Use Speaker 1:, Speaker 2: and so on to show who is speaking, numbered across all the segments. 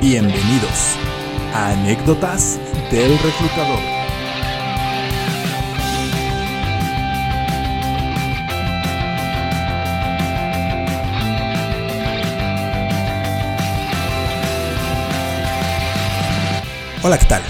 Speaker 1: Bienvenidos a Anécdotas del Reclutador. Hola, ¿qué tal?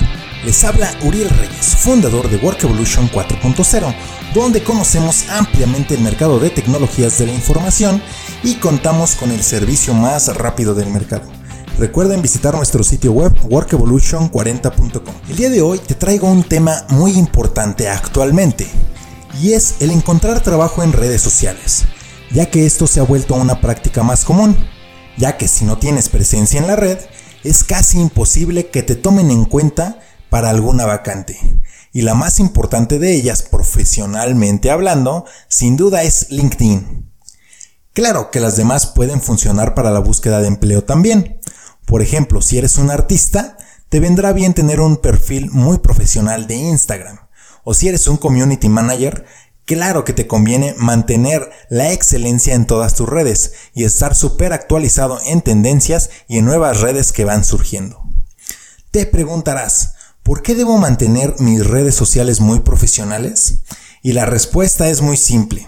Speaker 1: Les habla Uriel Reyes, fundador de Work Evolution 4.0, donde conocemos ampliamente el mercado de tecnologías de la información y contamos con el servicio más rápido del mercado. Recuerden visitar nuestro sitio web workevolution40.com. El día de hoy te traigo un tema muy importante actualmente y es el encontrar trabajo en redes sociales, ya que esto se ha vuelto una práctica más común, ya que si no tienes presencia en la red, es casi imposible que te tomen en cuenta para alguna vacante. Y la más importante de ellas, profesionalmente hablando, sin duda es LinkedIn. Claro que las demás pueden funcionar para la búsqueda de empleo también. Por ejemplo, si eres un artista, te vendrá bien tener un perfil muy profesional de Instagram. O si eres un community manager, claro que te conviene mantener la excelencia en todas tus redes y estar súper actualizado en tendencias y en nuevas redes que van surgiendo. Te preguntarás, ¿por qué debo mantener mis redes sociales muy profesionales? Y la respuesta es muy simple.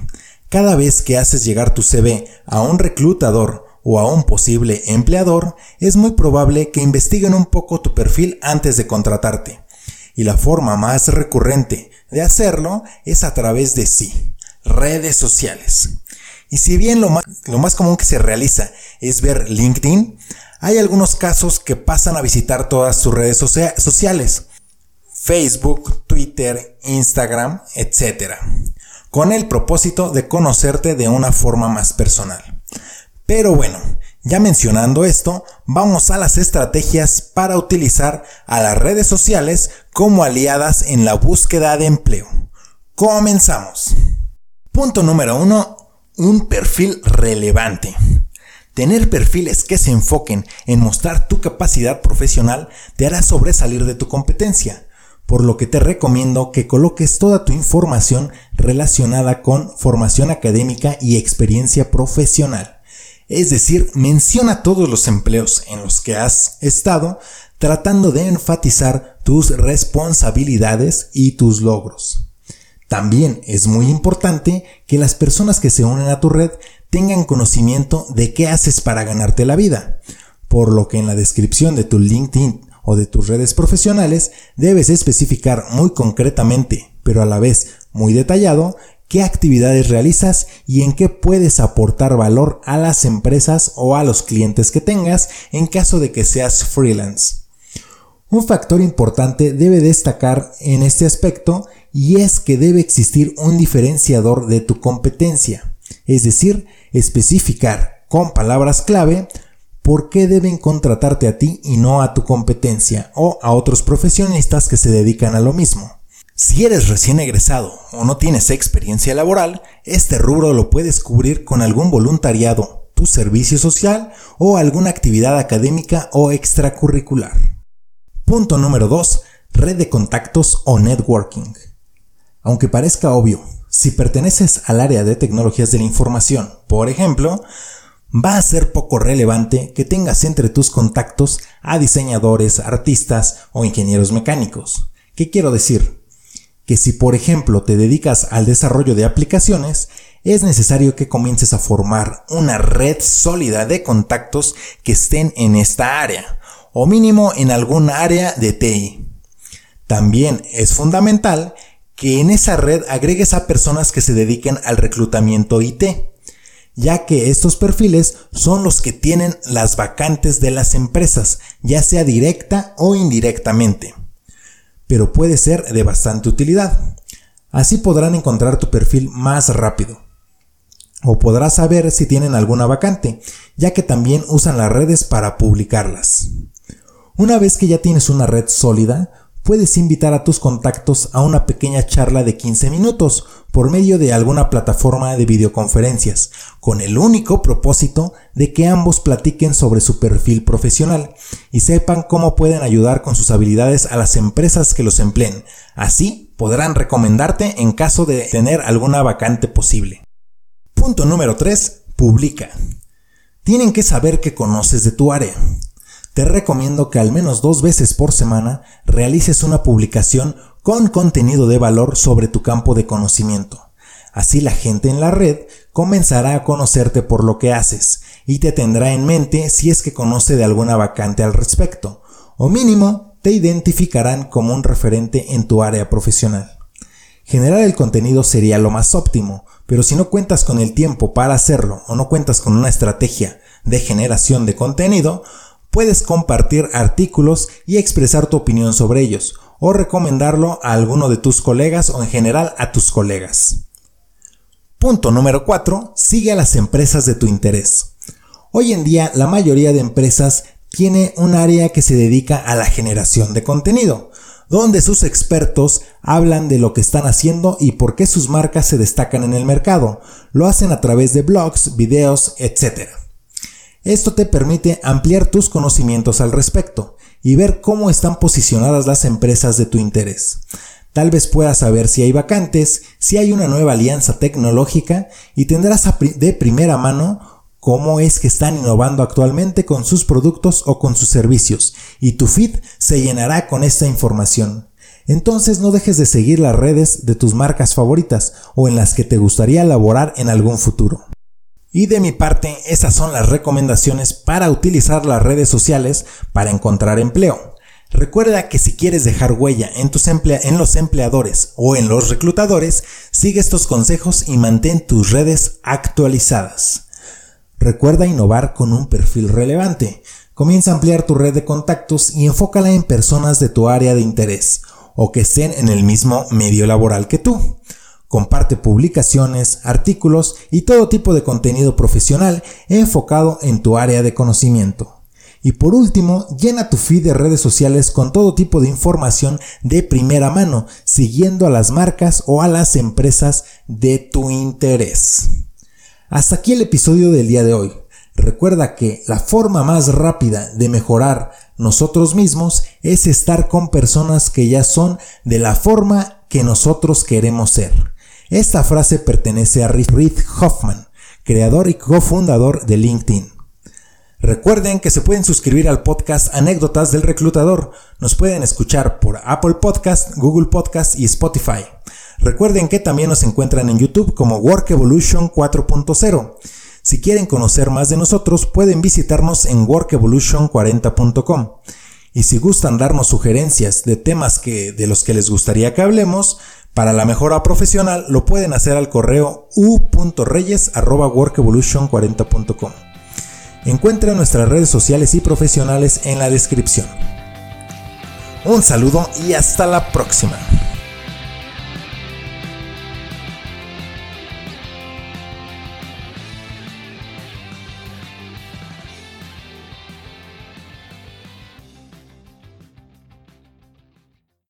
Speaker 1: Cada vez que haces llegar tu CV a un reclutador o a un posible empleador, es muy probable que investiguen un poco tu perfil antes de contratarte. Y la forma más recurrente de hacerlo es a través de sí, redes sociales. Y si bien lo más, común que se realiza es ver LinkedIn, hay algunos casos que pasan a visitar todas sus redes sociales. Facebook, Twitter, Instagram, etc. Con el propósito de conocerte de una forma más personal. Pero bueno, ya mencionando esto, vamos a las estrategias para utilizar a las redes sociales como aliadas en la búsqueda de empleo. Comenzamos. Punto número 1. Un perfil relevante. Tener perfiles que se enfoquen en mostrar tu capacidad profesional te hará sobresalir de tu competencia, por lo que te recomiendo que coloques toda tu información relacionada con formación académica y experiencia profesional. Es decir, menciona todos los empleos en los que has estado tratando de enfatizar tus responsabilidades y tus logros. También es muy importante que las personas que se unen a tu red tengan conocimiento de qué haces para ganarte la vida, por lo que en la descripción de tu LinkedIn o de tus redes profesionales debes especificar muy concretamente, pero a la vez muy detallado, qué actividades realizas y en qué puedes aportar valor a las empresas o a los clientes que tengas en caso de que seas freelance. Un factor importante debe destacar en este aspecto y es que debe existir un diferenciador de tu competencia, es decir, especificar con palabras clave por qué deben contratarte a ti y no a tu competencia o a otros profesionistas que se dedican a lo mismo. Si eres recién egresado o no tienes experiencia laboral, este rubro lo puedes cubrir con algún voluntariado, tu servicio social o alguna actividad académica o extracurricular. Punto número 2. Red de contactos o networking. Aunque parezca obvio, si perteneces al área de tecnologías de la información, por ejemplo, va a ser poco relevante que tengas entre tus contactos a diseñadores, artistas o ingenieros mecánicos. ¿Qué quiero decir? Que si por ejemplo te dedicas al desarrollo de aplicaciones, es necesario que comiences a formar una red sólida de contactos que estén en esta área o mínimo en algún área de TI. También es fundamental que en esa red agregues a personas que se dediquen al reclutamiento IT, ya que estos perfiles son los que tienen las vacantes de las empresas, ya sea directa o indirectamente. Pero puede ser de bastante utilidad. Así podrán encontrar tu perfil más rápido. O podrás saber si tienen alguna vacante, ya que también usan las redes para publicarlas. Una vez que ya tienes una red sólida, puedes invitar a tus contactos a una pequeña charla de 15 minutos por medio de alguna plataforma de videoconferencias, con el único propósito de que ambos platiquen sobre su perfil profesional y sepan cómo pueden ayudar con sus habilidades a las empresas que los empleen. Así podrán recomendarte en caso de tener alguna vacante posible. Punto número 3. Publica. Tienen que saber que conoces de tu área. Te recomiendo que al menos dos veces por semana realices una publicación con contenido de valor sobre tu campo de conocimiento. Así la gente en la red comenzará a conocerte por lo que haces y te tendrá en mente si es que conoce de alguna vacante al respecto, o mínimo te identificarán como un referente en tu área profesional. Generar el contenido sería lo más óptimo, pero si no cuentas con el tiempo para hacerlo o no cuentas con una estrategia de generación de contenido, puedes compartir artículos y expresar tu opinión sobre ellos, o recomendarlo a alguno de tus colegas o en general a tus colegas. Punto número 4. Sigue a las empresas de tu interés. Hoy en día la mayoría de empresas tiene un área que se dedica a la generación de contenido, donde sus expertos hablan de lo que están haciendo y por qué sus marcas se destacan en el mercado. Lo hacen a través de blogs, videos, etc. Esto te permite ampliar tus conocimientos al respecto y ver cómo están posicionadas las empresas de tu interés. Tal vez puedas saber si hay vacantes, si hay una nueva alianza tecnológica y tendrás de primera mano cómo es que están innovando actualmente con sus productos o con sus servicios y tu feed se llenará con esta información. Entonces no dejes de seguir las redes de tus marcas favoritas o en las que te gustaría laborar en algún futuro. Y de mi parte, esas son las recomendaciones para utilizar las redes sociales para encontrar empleo. Recuerda que si quieres dejar huella en, tus en los empleadores o en los reclutadores, sigue estos consejos y mantén tus redes actualizadas. Recuerda innovar con un perfil relevante. Comienza a ampliar tu red de contactos y enfócala en personas de tu área de interés o que estén en el mismo medio laboral que tú. Comparte publicaciones, artículos y todo tipo de contenido profesional enfocado en tu área de conocimiento. Y por último, llena tu feed de redes sociales con todo tipo de información de primera mano, siguiendo a las marcas o a las empresas de tu interés. Hasta aquí el episodio del día de hoy. Recuerda que la forma más rápida de mejorar nosotros mismos es estar con personas que ya son de la forma que nosotros queremos ser. Esta frase pertenece a Reid Hoffman, creador y cofundador de LinkedIn. Recuerden que se pueden suscribir al podcast Anécdotas del Reclutador. Nos pueden escuchar por Apple Podcast, Google Podcast y Spotify. Recuerden que también nos encuentran en YouTube como Work Evolution 4.0. Si quieren conocer más de nosotros, pueden visitarnos en workevolution40.com. Y si gustan darnos sugerencias de temas que, de los que les gustaría que hablemos, para la mejora profesional lo pueden hacer al correo u.reyes.workevolution40.com. Encuentra nuestras redes sociales y profesionales en la descripción. Un saludo y hasta la próxima.